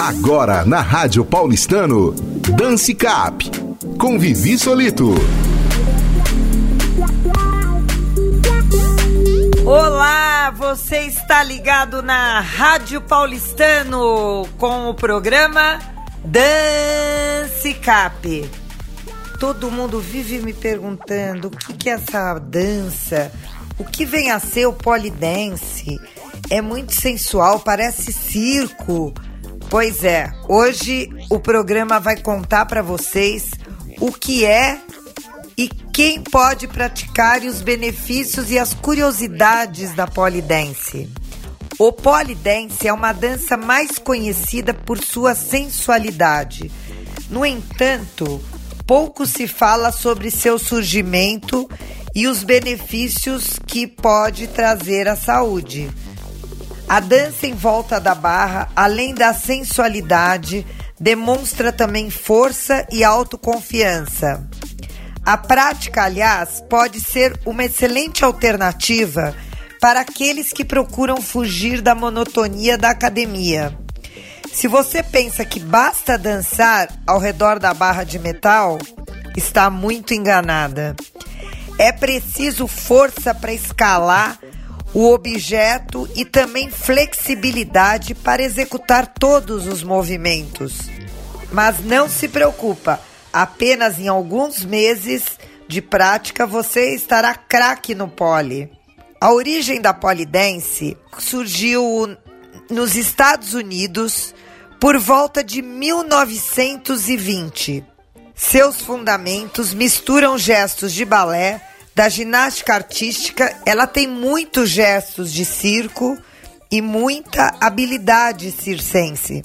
Agora na Rádio Paulistano, Dance Cap, com Vivi Solito. Olá, você está ligado na Rádio Paulistano com o programa Dance Cap. Todo mundo vive me perguntando o que, que é essa dança, o que vem a ser o polidense. É muito sensual, parece circo. Pois é, hoje o programa vai contar para vocês o que é e quem pode praticar e os benefícios e as curiosidades da polidense. O polidense é uma dança mais conhecida por sua sensualidade. No entanto, pouco se fala sobre seu surgimento e os benefícios que pode trazer à saúde. A dança em volta da barra, além da sensualidade, demonstra também força e autoconfiança. A prática, aliás, pode ser uma excelente alternativa para aqueles que procuram fugir da monotonia da academia. Se você pensa que basta dançar ao redor da barra de metal, está muito enganada. É preciso força para escalar o objeto e também flexibilidade para executar todos os movimentos. Mas não se preocupa, apenas em alguns meses de prática você estará craque no pole. A origem da polidense surgiu nos Estados Unidos por volta de 1920. Seus fundamentos misturam gestos de balé, da ginástica artística, ela tem muitos gestos de circo e muita habilidade circense.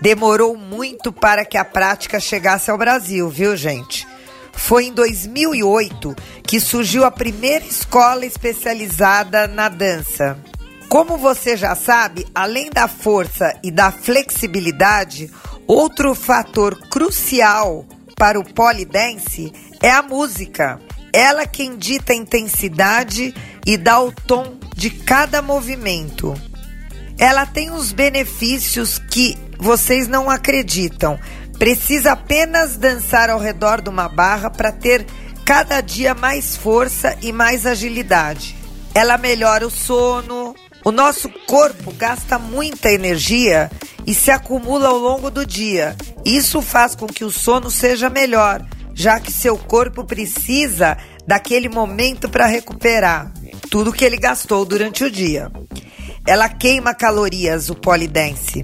Demorou muito para que a prática chegasse ao Brasil, viu, gente? Foi em 2008 que surgiu a primeira escola especializada na dança. Como você já sabe, além da força e da flexibilidade, outro fator crucial para o polidense é a música. Ela quem dita a intensidade e dá o tom de cada movimento. Ela tem os benefícios que vocês não acreditam. Precisa apenas dançar ao redor de uma barra para ter cada dia mais força e mais agilidade. Ela melhora o sono. O nosso corpo gasta muita energia e se acumula ao longo do dia. Isso faz com que o sono seja melhor já que seu corpo precisa daquele momento para recuperar tudo que ele gastou durante o dia. Ela queima calorias, o polidense.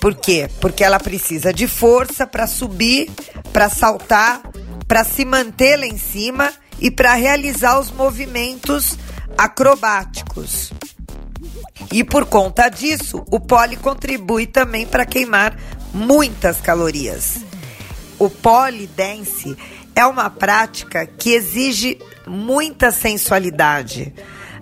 Por quê? Porque ela precisa de força para subir, para saltar, para se manter lá em cima e para realizar os movimentos acrobáticos. E por conta disso, o pole contribui também para queimar muitas calorias. O polidense é uma prática que exige muita sensualidade.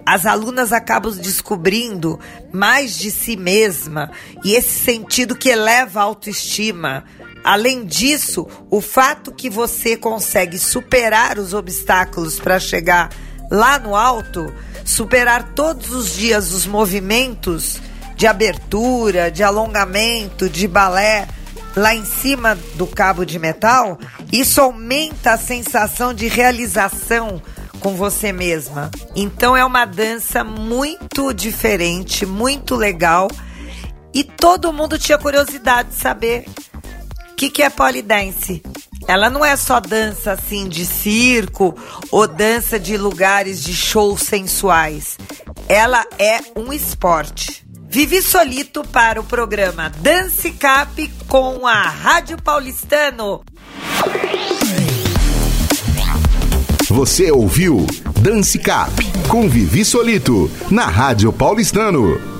As alunas acabam descobrindo mais de si mesma e esse sentido que eleva a autoestima. Além disso, o fato que você consegue superar os obstáculos para chegar lá no alto, superar todos os dias os movimentos de abertura, de alongamento, de balé, lá em cima do cabo de metal, isso aumenta a sensação de realização com você mesma. Então é uma dança muito diferente, muito legal. E todo mundo tinha curiosidade de saber o que, que é polidense. Ela não é só dança assim de circo ou dança de lugares de shows sensuais. Ela é um esporte. Vivi Solito para o programa Dance Cap com a Rádio Paulistano. Você ouviu Dance Cap com Vivi Solito na Rádio Paulistano.